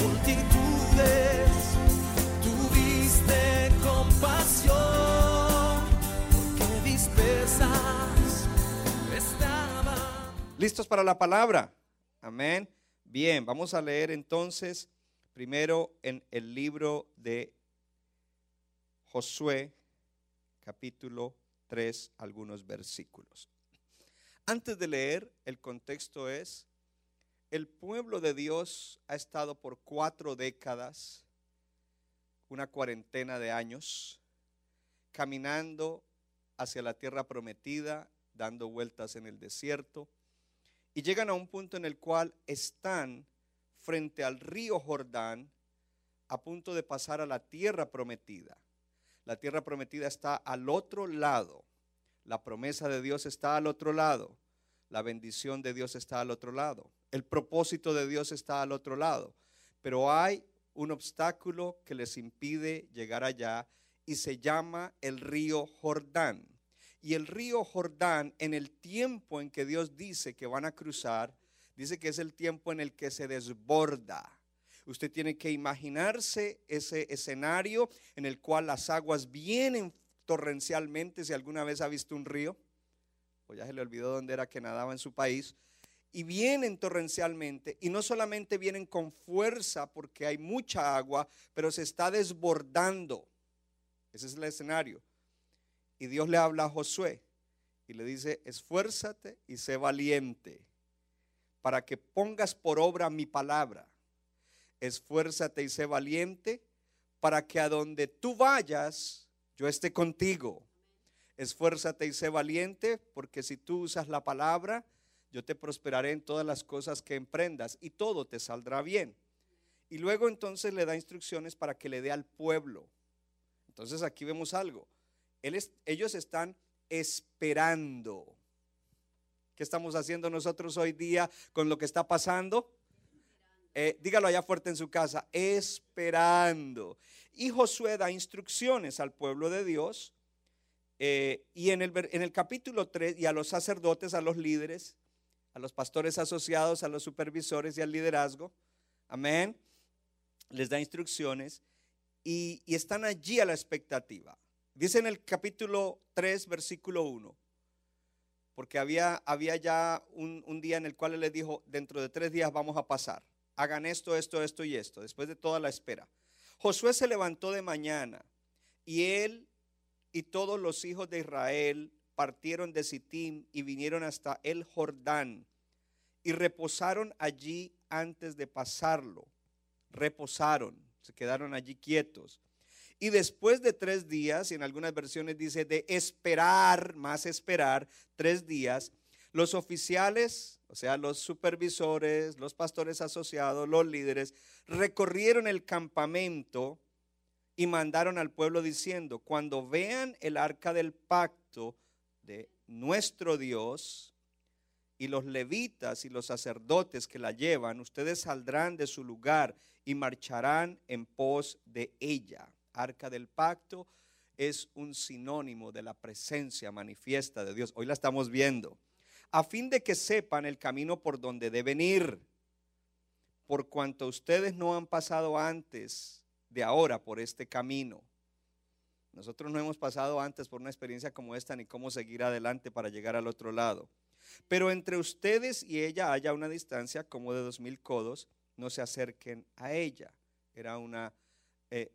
multitudes, tuviste compasión. ¿Listos para la palabra? Amén. Bien, vamos a leer entonces primero en el libro de Josué, capítulo 3, algunos versículos. Antes de leer, el contexto es, el pueblo de Dios ha estado por cuatro décadas, una cuarentena de años, caminando hacia la tierra prometida, dando vueltas en el desierto, y llegan a un punto en el cual están frente al río Jordán, a punto de pasar a la tierra prometida. La tierra prometida está al otro lado. La promesa de Dios está al otro lado. La bendición de Dios está al otro lado. El propósito de Dios está al otro lado. Pero hay un obstáculo que les impide llegar allá y se llama el río Jordán. Y el río Jordán, en el tiempo en que Dios dice que van a cruzar, dice que es el tiempo en el que se desborda. Usted tiene que imaginarse ese escenario en el cual las aguas vienen torrencialmente, si alguna vez ha visto un río, o ya se le olvidó dónde era que nadaba en su país, y vienen torrencialmente, y no solamente vienen con fuerza porque hay mucha agua, pero se está desbordando. Ese es el escenario. Y Dios le habla a Josué y le dice, esfuérzate y sé valiente para que pongas por obra mi palabra. Esfuérzate y sé valiente para que a donde tú vayas, yo esté contigo. Esfuérzate y sé valiente porque si tú usas la palabra, yo te prosperaré en todas las cosas que emprendas y todo te saldrá bien. Y luego entonces le da instrucciones para que le dé al pueblo. Entonces aquí vemos algo. Ellos están esperando. ¿Qué estamos haciendo nosotros hoy día con lo que está pasando? Eh, dígalo allá fuerte en su casa, esperando. Y Josué da instrucciones al pueblo de Dios. eh, y en el, en el capítulo 3, y a los sacerdotes, a los líderes, a los pastores asociados, a los supervisores y al liderazgo, amén, les da instrucciones y, están allí a la expectativa. Dice en el capítulo 3, versículo 1, porque había, había ya un, un día en el cual él les dijo, dentro de tres días vamos a pasar, hagan esto, esto, esto y esto, después de toda la espera. Josué se levantó de mañana y él y todos los hijos de Israel partieron de Sittim y vinieron hasta el Jordán y reposaron allí antes de pasarlo. Reposaron, se quedaron allí quietos. Y después de tres días, y en algunas versiones dice de esperar, más esperar, tres días, los oficiales, o sea, los supervisores, los pastores asociados, los líderes, recorrieron el campamento y mandaron al pueblo diciendo, cuando vean el arca del pacto de nuestro Dios y los levitas y los sacerdotes que la llevan, ustedes saldrán de su lugar y marcharán en pos de ella. Arca del pacto es un sinónimo de la presencia manifiesta de Dios. Hoy la estamos viendo. A fin de que sepan el camino por donde deben ir. Por cuanto ustedes no han pasado antes de ahora por este camino. Nosotros no hemos pasado antes por una experiencia como esta ni cómo seguir adelante para llegar al otro lado. Pero entre ustedes y ella haya una distancia como de dos mil codos, no se acerquen a ella. Era una, eh,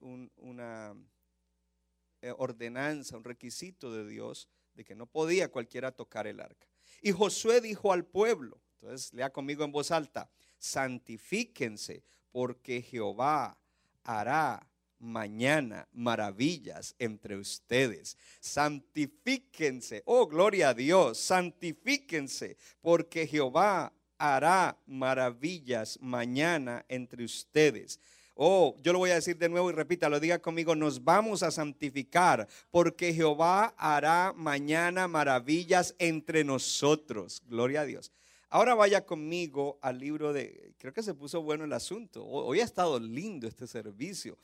eh, ordenanza, un requisito de Dios de que no podía cualquiera tocar el arca. Y Josué dijo al pueblo, entonces lea conmigo en voz alta, santifíquense porque Jehová hará mañana maravillas entre ustedes. Santifíquense, oh gloria a Dios, santifíquense porque Jehová hará maravillas mañana entre ustedes. Oh, yo lo voy a decir de nuevo y repítalo, diga conmigo, nos vamos a santificar porque Jehová hará mañana maravillas entre nosotros. Gloria a Dios. Ahora vaya conmigo al libro de, creo que se puso bueno el asunto. Hoy ha estado lindo este servicio.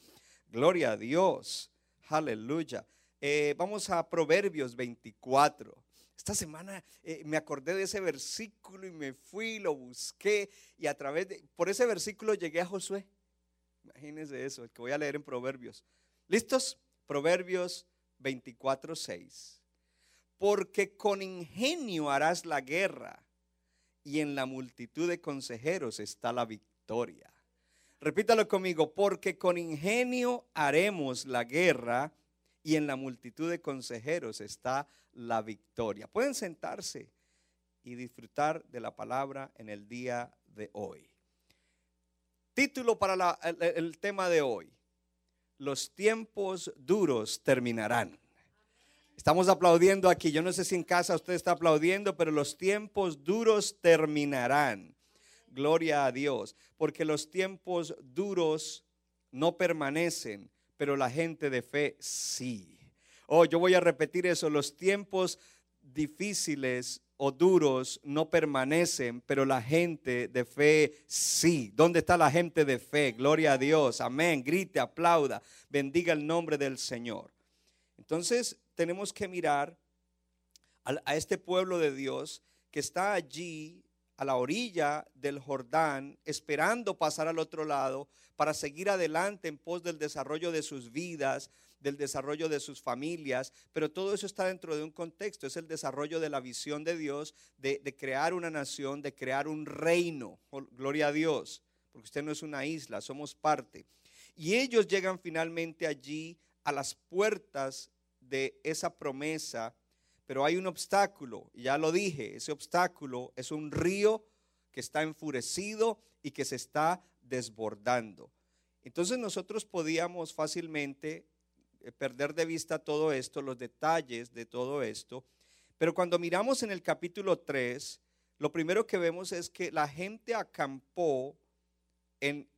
Gloria a Dios. Aleluya. Eh, vamos a Proverbios 24. Esta semana eh, me acordé de ese versículo y me fui, lo busqué y a través de, por ese versículo llegué a Josué. Imagínense eso, el que voy a leer en Proverbios. ¿Listos? Proverbios 24, 6. Porque con ingenio harás la guerra y en la multitud de consejeros está la victoria. Repítalo conmigo, porque con ingenio haremos la guerra y en la multitud de consejeros está la victoria. Pueden sentarse y disfrutar de la palabra en el día de hoy. Título para el, tema de hoy. Los tiempos duros terminarán. Estamos aplaudiendo aquí. Yo no sé si en casa usted está aplaudiendo, pero los tiempos duros terminarán. Gloria a Dios. Porque los tiempos duros no permanecen, pero la gente de fe sí. Oh, yo voy a repetir eso. Los tiempos difíciles o duros no permanecen, pero la gente de fe sí. ¿Dónde está la gente de fe? Gloria a Dios. Amén. Grite, aplauda. Bendiga el nombre del Señor. Entonces tenemos que mirar a, este pueblo de Dios que está allí a la orilla del Jordán, esperando pasar al otro lado para seguir adelante en pos del desarrollo de sus vidas, del desarrollo de sus familias, pero todo eso está dentro de un contexto, es el desarrollo de la visión de Dios, de, crear una nación, de crear un reino, gloria a Dios, porque usted no es una isla, somos parte. Y ellos llegan finalmente allí a las puertas de esa promesa, pero hay un obstáculo, ya lo dije, ese obstáculo es un río que está enfurecido y que se está desbordando. Entonces nosotros podíamos fácilmente eh, perder de vista todo esto, los detalles de todo esto. Pero cuando miramos en el capítulo 3, lo primero que vemos es que la gente acampó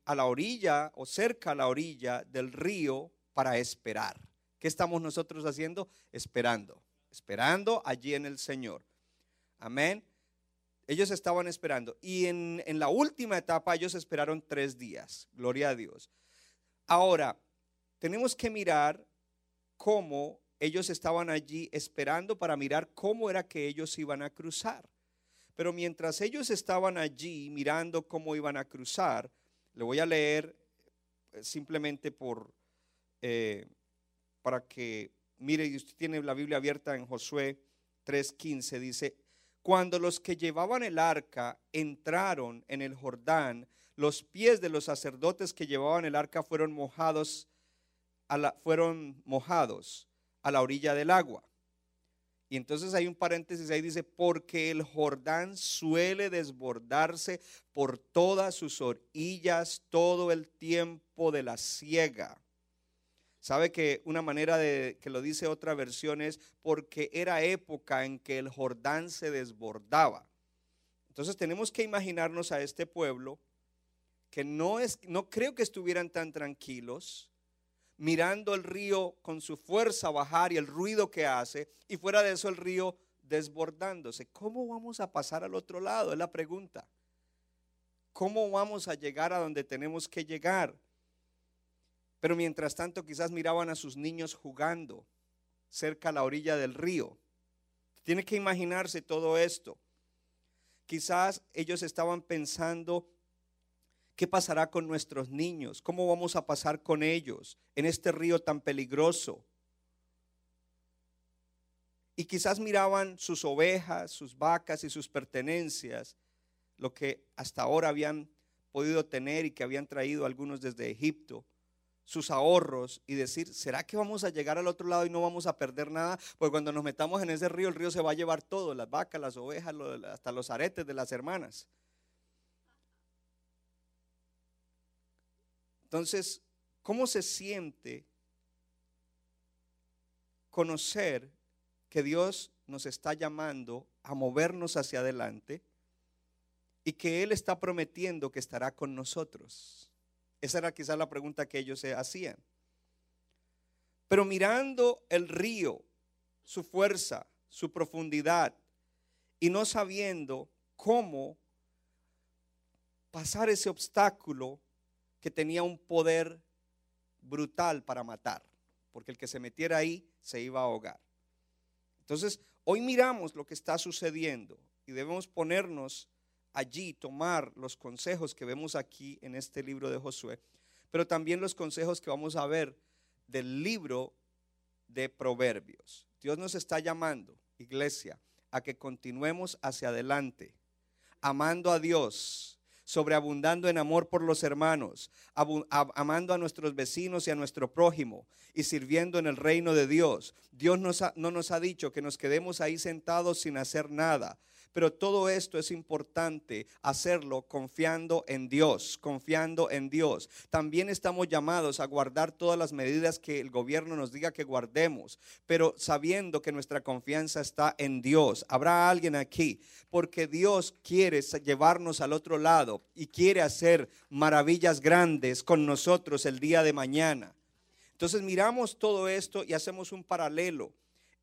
a la orilla o cerca a la orilla del río para esperar. ¿Qué estamos nosotros haciendo? Esperando, esperando allí en el Señor. Amén. Ellos estaban esperando. Y en, en la última etapa ellos esperaron tres días. Gloria a Dios. Ahora, tenemos que mirar cómo ellos estaban allí esperando para mirar cómo era que ellos iban a cruzar. Pero mientras ellos estaban allí mirando cómo iban a cruzar, le voy a leer eh, simplemente por eh, para que mire, y usted tiene la Biblia abierta en Josué 3:15, dice, cuando los que llevaban el arca entraron en el Jordán, los pies de los sacerdotes que llevaban el arca fueron mojados fueron mojados a la orilla del agua. Y entonces hay un paréntesis ahí, dice, porque el Jordán suele desbordarse por todas sus orillas todo el tiempo de la siega. Sabe que una manera de que lo dice otra versión es porque era época en que el Jordán se desbordaba. Entonces tenemos que imaginarnos a este pueblo que no es no creo que estuvieran tan tranquilos mirando el río con su fuerza bajar y el ruido que hace, y fuera de eso el río desbordándose. ¿Cómo vamos a pasar al otro lado? Es la pregunta. ¿Cómo vamos a llegar a donde tenemos que llegar? Pero mientras tanto quizás miraban a sus niños jugando cerca a la orilla del río. Tiene que imaginarse todo esto. Quizás ellos estaban pensando ¿Qué pasará con nuestros niños? ¿Cómo vamos a pasar con ellos en este río tan peligroso? Y quizás miraban sus ovejas, sus vacas y sus pertenencias, lo que hasta ahora habían podido tener y que habían traído algunos desde Egipto, sus ahorros y decir, ¿será que vamos a llegar al otro lado y no vamos a perder nada? Pues cuando nos metamos en ese río, el río se va a llevar todo, las vacas, las ovejas, hasta los aretes de las hermanas. Entonces, ¿cómo se siente conocer que Dios nos está llamando a movernos hacia adelante y que Él está prometiendo que estará con nosotros? Esa era quizás la pregunta que ellos se hacían. Pero mirando el río, su fuerza, su profundidad, y no sabiendo cómo pasar ese obstáculo que tenía un poder brutal para matar, porque el que se metiera ahí se iba a ahogar. Entonces, hoy miramos lo que está sucediendo y debemos ponernos allí, tomar los consejos que vemos aquí en este libro de Josué, pero también los consejos que vamos a ver del libro de Proverbios. Dios nos está llamando, iglesia, a que continuemos hacia adelante, amando a Dios, sobreabundando en amor por los hermanos, amando a nuestros vecinos y a nuestro prójimo y sirviendo en el reino de Dios. Dios no nos ha dicho que nos quedemos ahí sentados sin hacer nada. Pero todo esto es importante hacerlo confiando en Dios, confiando en Dios. También estamos llamados a guardar todas las medidas que el gobierno nos diga que guardemos, pero sabiendo que nuestra confianza está en Dios. Habrá alguien aquí, porque Dios quiere llevarnos al otro lado y quiere hacer maravillas grandes con nosotros el día de mañana. Entonces miramos todo esto y hacemos un paralelo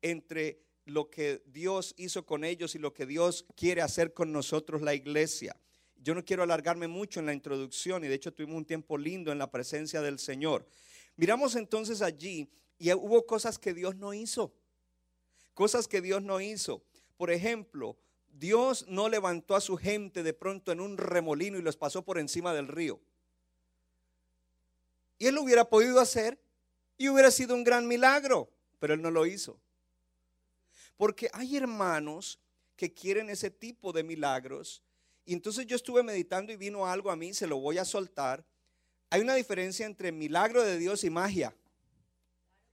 entre lo que Dios hizo con ellos y lo que Dios quiere hacer con nosotros, la iglesia. Yo no quiero alargarme mucho en la introducción y de hecho tuvimos un tiempo lindo en la presencia del Señor. Miramos entonces allí y hubo cosas que Dios no hizo. Cosas que Dios no hizo. Por ejemplo, Dios no levantó a su gente de pronto en un remolino y los pasó por encima del río. Y él lo hubiera podido hacer y hubiera sido un gran milagro, pero él no lo hizo. Porque hay hermanos que quieren ese tipo de milagros. Y entonces yo estuve meditando y vino algo a mí, se lo voy a soltar. Hay una diferencia entre milagro de Dios y magia.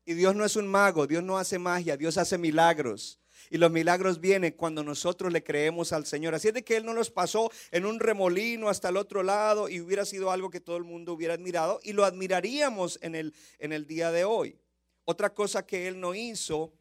Y Dios no es un mago, Dios no hace magia, Dios hace milagros. Y los milagros vienen cuando nosotros le creemos al Señor. Así es de que Él no los pasó en un remolino hasta el otro lado y hubiera sido algo que todo el mundo hubiera admirado y lo admiraríamos en el, en el día de hoy. Otra cosa que Él no hizo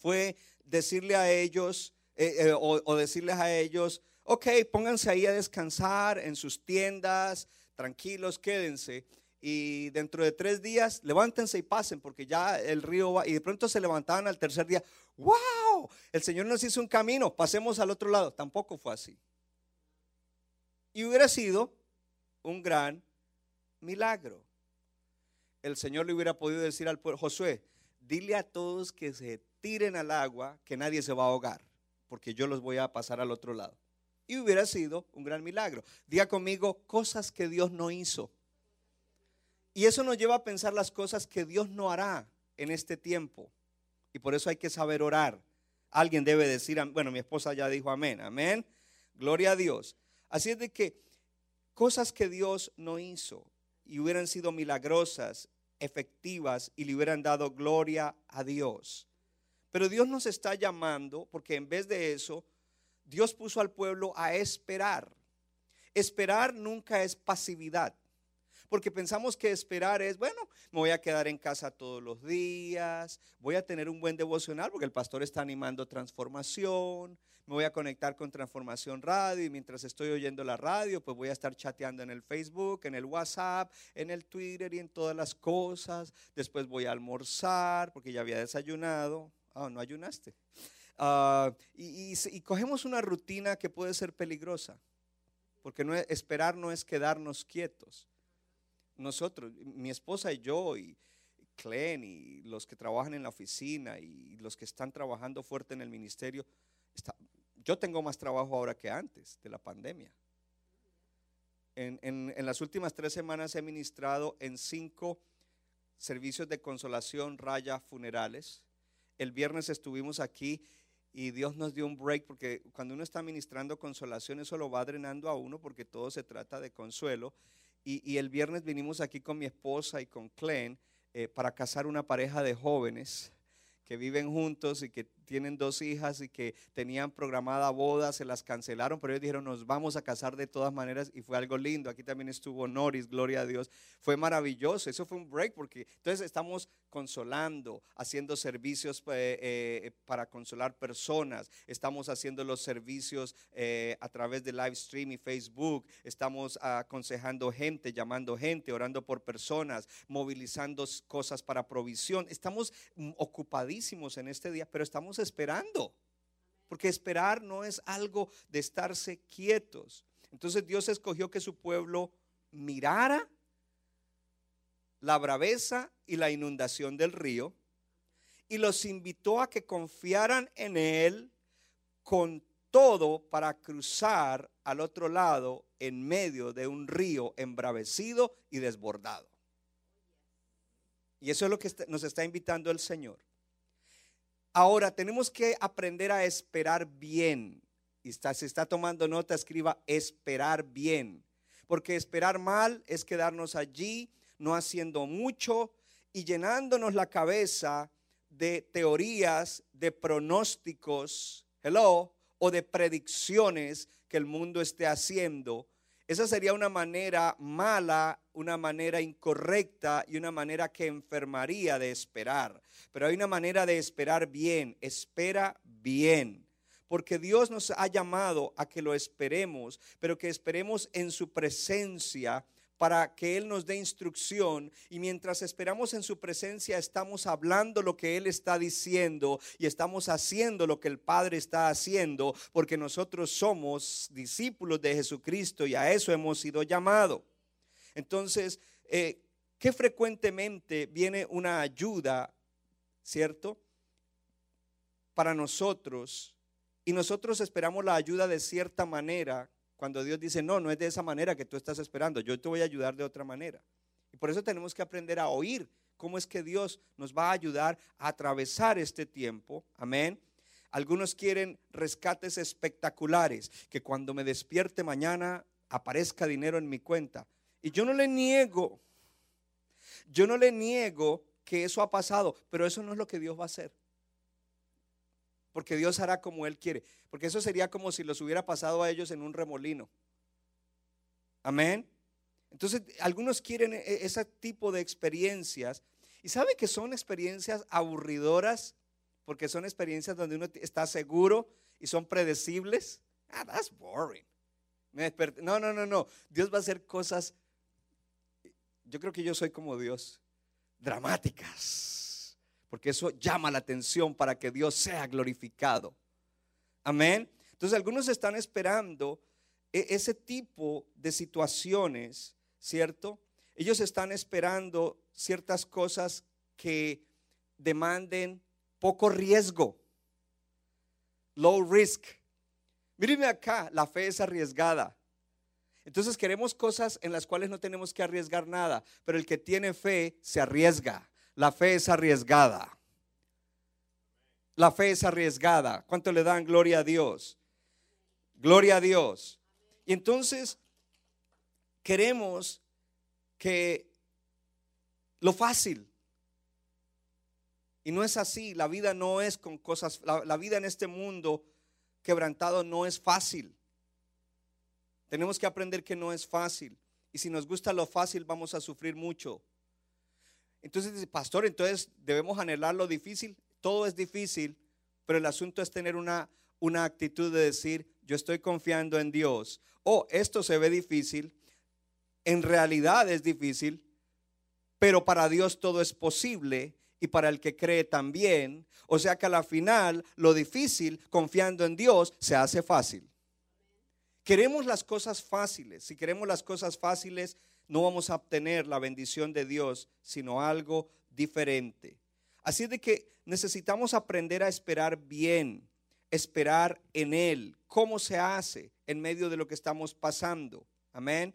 fue decirle a ellos eh, eh, o, decirles a ellos, ok, pónganse ahí a descansar en sus tiendas, tranquilos, quédense. Y dentro de tres días, levántense y pasen, porque ya el río va. Y de pronto se levantaban al tercer día. ¡Wow! El Señor nos hizo un camino, pasemos al otro lado. Tampoco fue así. Y hubiera sido un gran milagro. El Señor le hubiera podido decir al pueblo, Josué, dile a todos que se tiren al agua, que nadie se va a ahogar, porque yo los voy a pasar al otro lado. Y hubiera sido un gran milagro. Diga conmigo cosas que Dios no hizo. Y eso nos lleva a pensar las cosas que Dios no hará en este tiempo. Y por eso hay que saber orar. Alguien debe decir, bueno, mi esposa ya dijo amén, amén. Gloria a Dios. Así es de que cosas que Dios no hizo y hubieran sido milagrosas, efectivas y le hubieran dado gloria a Dios. Pero Dios nos está llamando porque en vez de eso, Dios puso al pueblo a esperar. Esperar nunca es pasividad. Porque pensamos que esperar es, bueno, me voy a quedar en casa todos los días, voy a tener un buen devocional porque el pastor está animando transformación, me voy a conectar con Transformación Radio y mientras estoy oyendo la radio, pues voy a estar chateando en el Facebook, en el WhatsApp, en el Twitter y en todas las cosas. Después voy a almorzar porque ya había desayunado. Ah, no ayunaste. Ah, y, cogemos una rutina que puede ser peligrosa, porque no esperar no es quedarnos quietos. Nosotros, mi esposa y yo, y Clen, y los que trabajan en la oficina, y los que están trabajando fuerte en el ministerio, yo tengo más trabajo ahora que antes de la pandemia. En, en, las últimas tres semanas he ministrado en cinco servicios de consolación, raya, funerales el viernes estuvimos aquí y Dios nos dio un break porque cuando uno está ministrando consolación eso lo va drenando a uno porque todo se trata de consuelo. Y, el viernes vinimos aquí con mi esposa y con Clen eh, para casar una pareja de jóvenes que viven juntos y que tienen dos hijas y que tenían programada boda, se las cancelaron, pero ellos dijeron, nos vamos a casar de todas maneras y fue algo lindo. Aquí también estuvo Noris, gloria a Dios. Fue maravilloso, eso fue un break porque entonces estamos consolando, haciendo servicios eh, eh, para consolar personas, estamos haciendo los servicios eh, a través de live stream y Facebook, estamos aconsejando gente, llamando gente, orando por personas, movilizando cosas para provisión. Estamos mm, ocupadísimos en este día, pero estamos esperando. Porque esperar no es algo de estarse quietos. Entonces Dios escogió que su pueblo mirara la braveza y la inundación del río y los invitó a que confiaran en Él con todo para cruzar al otro lado en medio de un río embravecido y desbordado. Y eso es lo que nos está invitando el Señor. Ahora tenemos que aprender a esperar bien. Y está, si está tomando nota, escriba esperar bien. Porque esperar mal es quedarnos allí, no haciendo mucho y llenándonos la cabeza de teorías, de pronósticos, hello, o de predicciones que el mundo esté haciendo. Esa sería una manera mala, una manera incorrecta y una manera que enfermaría de esperar. Pero hay una manera de esperar bien. Espera bien. Porque Dios nos ha llamado a que lo esperemos, pero que esperemos en su presencia para que Él nos dé instrucción y mientras esperamos en su presencia estamos hablando lo que Él está diciendo y estamos haciendo lo que el Padre está haciendo porque nosotros somos discípulos de Jesucristo y a eso hemos sido llamados. Entonces, eh, ¿qué frecuentemente viene una ayuda, cierto? Para nosotros y nosotros esperamos la ayuda de cierta manera cuando Dios dice, no, no es de esa manera que tú estás esperando, yo te voy a ayudar de otra manera. Y por eso tenemos que aprender a oír cómo es que Dios nos va a ayudar a atravesar este tiempo. Amén. Algunos quieren rescates espectaculares, que cuando me despierte mañana aparezca dinero en mi cuenta. Y yo no le niego, yo no le niego que eso ha pasado, pero eso no es lo que Dios va a hacer porque Dios hará como Él quiere. Porque eso sería como si los hubiera pasado a ellos en un remolino. Amén. Entonces, algunos quieren e-, ese tipo de experiencias. Y sabe que son experiencias aburridoras, porque son experiencias donde uno está seguro y son predecibles. Ah, that's boring. No, no, no, no. Dios va a hacer cosas. Yo creo que yo soy como Dios, dramáticas porque eso llama la atención para que Dios sea glorificado. Amén. Entonces algunos están esperando e-, ese tipo de situaciones, ¿cierto? Ellos están esperando ciertas cosas que demanden poco riesgo, low risk. Mírenme acá, la fe es arriesgada. Entonces queremos cosas en las cuales no tenemos que arriesgar nada, pero el que tiene fe se arriesga. La fe es arriesgada. La fe es arriesgada. ¿Cuánto le dan gloria a Dios? Gloria a Dios. Y entonces queremos que lo fácil. Y no es así. La vida no es con cosas. La, vida en este mundo quebrantado no es fácil. Tenemos que aprender que no es fácil. Y si nos gusta lo fácil, vamos a sufrir mucho. Entonces dice, pastor, entonces debemos anhelar lo difícil. Todo es difícil, pero el asunto es tener una, una actitud de decir, yo estoy confiando en Dios. O esto se ve difícil, en realidad es difícil, pero para Dios todo es posible y para el que cree también. O sea que a la final lo difícil, confiando en Dios, se hace fácil. Queremos las cosas fáciles. Si queremos las cosas fáciles, no vamos a obtener la bendición de Dios, sino algo diferente. Así de que necesitamos aprender a esperar bien, esperar en Él. ¿Cómo se hace en medio de lo que estamos pasando? Amén.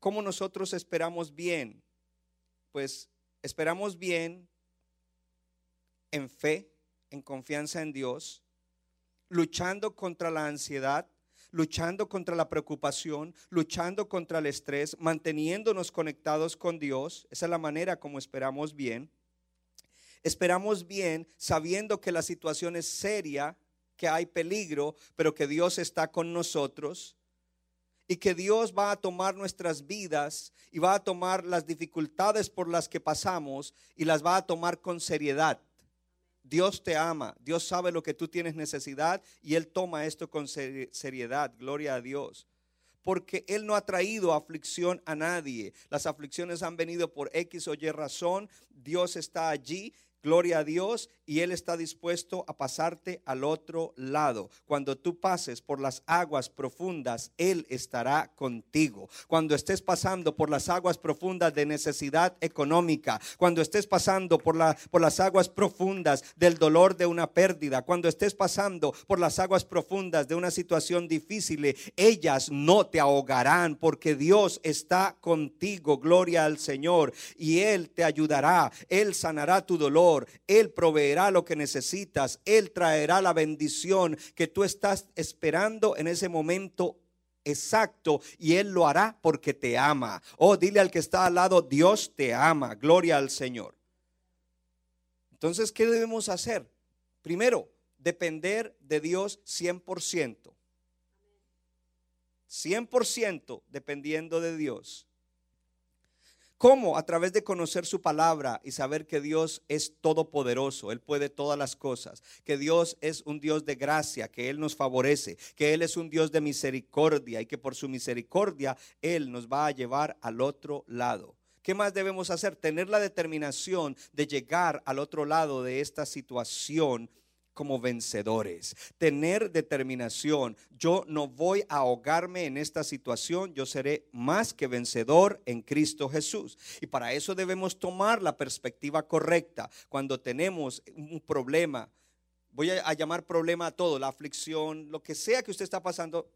¿Cómo nosotros esperamos bien? Pues esperamos bien en fe, en confianza en Dios, luchando contra la ansiedad, luchando contra la preocupación, luchando contra el estrés, manteniéndonos conectados con Dios. Esa es la manera como esperamos bien. Esperamos bien sabiendo que la situación es seria, que hay peligro, pero que Dios está con nosotros y que Dios va a tomar nuestras vidas y va a tomar las dificultades por las que pasamos y las va a tomar con seriedad. Dios te ama, Dios sabe lo que tú tienes necesidad y Él toma esto con seriedad, gloria a Dios. Porque Él no ha traído aflicción a nadie. Las aflicciones han venido por X o Y razón. Dios está allí Gloria a Dios y Él está dispuesto a pasarte al otro lado. Cuando tú pases por las aguas profundas, Él estará contigo. Cuando estés pasando por las aguas profundas de necesidad económica, cuando estés pasando por, la, por las aguas profundas del dolor de una pérdida, cuando estés pasando por las aguas profundas de una situación difícil, ellas no te ahogarán porque Dios está contigo. Gloria al Señor y Él te ayudará. Él sanará tu dolor él proveerá lo que necesitas, Él traerá la bendición que tú estás esperando en ese momento exacto y Él lo hará porque te ama. Oh, dile al que está al lado, Dios te ama, gloria al Señor. Entonces, ¿qué debemos hacer? Primero, depender de Dios 100%. 100% dependiendo de Dios. ¿Cómo? A través de conocer su palabra y saber que Dios es todopoderoso, Él puede todas las cosas, que Dios es un Dios de gracia, que Él nos favorece, que Él es un Dios de misericordia y que por su misericordia Él nos va a llevar al otro lado. ¿Qué más debemos hacer? Tener la determinación de llegar al otro lado de esta situación como vencedores. Tener determinación. Yo no voy a ahogarme en esta situación, yo seré más que vencedor en Cristo Jesús. Y para eso debemos tomar la perspectiva correcta. Cuando tenemos un problema, voy a, llamar problema a todo, la aflicción, lo que sea que usted está pasando,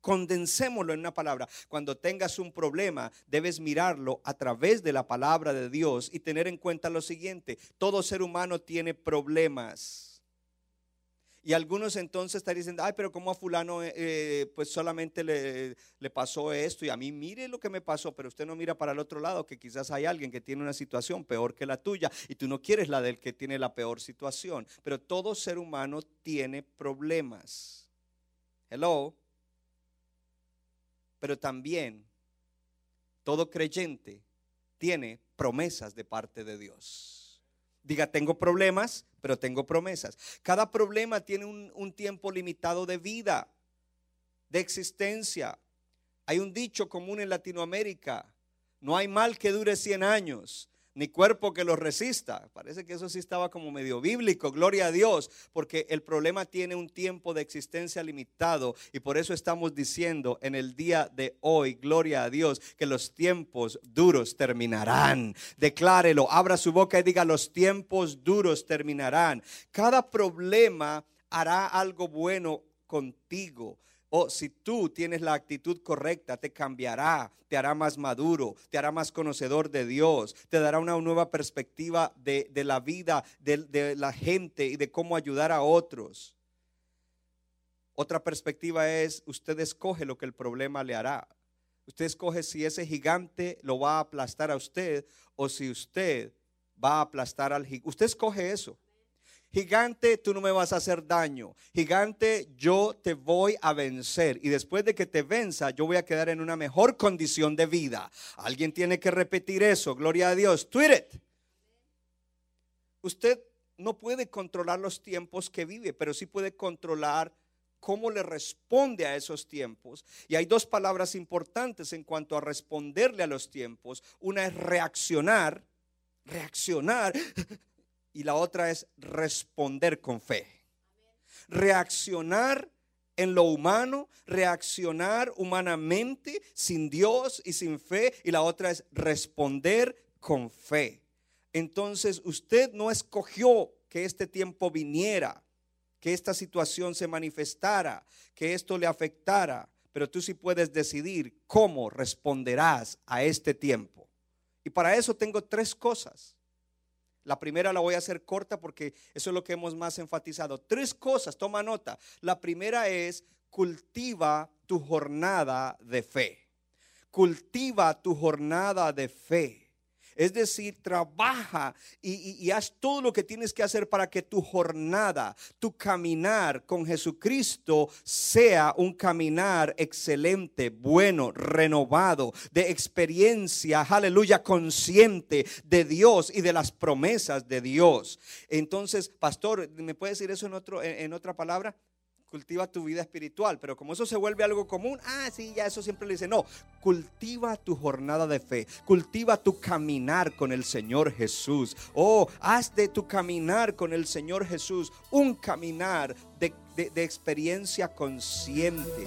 condensémoslo en una palabra. Cuando tengas un problema, debes mirarlo a través de la palabra de Dios y tener en cuenta lo siguiente, todo ser humano tiene problemas. Y algunos entonces están diciendo, ay, pero como a fulano eh, eh, pues solamente le, le, pasó esto y a mí mire lo que me pasó, pero usted no mira para el otro lado, que quizás hay alguien que tiene una situación peor que la tuya y tú no quieres la del que tiene la peor situación. Pero todo ser humano tiene problemas. Hello. Pero también todo creyente tiene promesas de parte de Dios. Diga, tengo problemas, pero tengo promesas. Cada problema tiene un, tiempo limitado de vida, de existencia. Hay un dicho común en Latinoamérica, no hay mal que dure 100 años ni cuerpo que lo resista. Parece que eso sí estaba como medio bíblico, gloria a Dios, porque el problema tiene un tiempo de existencia limitado y por eso estamos diciendo en el día de hoy, gloria a Dios, que los tiempos duros terminarán. Declárelo, abra su boca y diga, los tiempos duros terminarán. Cada problema hará algo bueno contigo. O si tú tienes la actitud correcta, te cambiará, te hará más maduro, te hará más conocedor de Dios, te dará una nueva perspectiva de, la vida, de, de la gente y de cómo ayudar a otros. Otra perspectiva es, usted escoge lo que el problema le hará. Usted escoge si ese gigante lo va a aplastar a usted o si usted va a aplastar al gigante. Usted escoge eso. Gigante, tú no me vas a hacer daño. Gigante, yo te voy a vencer. Y después de que te venza, yo voy a quedar en una mejor condición de vida. Alguien tiene que repetir eso. Gloria a Dios. Tweet it. Usted no puede controlar los tiempos que vive, pero sí puede controlar cómo le responde a esos tiempos. Y hay dos palabras importantes en cuanto a responderle a los tiempos. Una es reaccionar, reaccionar y la otra es responder con fe. Reaccionar en lo humano, reaccionar humanamente sin Dios y sin fe. Y la otra es responder con fe. Entonces usted no escogió que este tiempo viniera, que esta situación se manifestara, que esto le afectara, pero tú sí puedes decidir cómo responderás a este tiempo. Y para eso tengo tres cosas la primera la voy a hacer corta porque eso es lo que hemos más enfatizado. Tres cosas, toma nota. La primera es cultiva tu jornada de fe. Cultiva tu jornada de fe. Es decir, trabaja y, haz todo lo que tienes que hacer para que tu jornada, tu caminar con Jesucristo sea un caminar excelente, bueno, renovado, de experiencia, aleluya, consciente de Dios y de las promesas de Dios. Entonces, pastor, ¿me puede decir eso en, otro, en otra palabra? Cultiva tu vida espiritual, pero como eso se vuelve algo común, ah, sí, ya eso siempre le dice, no, cultiva tu jornada de fe, cultiva tu caminar con el Señor Jesús. Oh, haz de tu caminar con el Señor Jesús un caminar de, de- de experiencia consciente.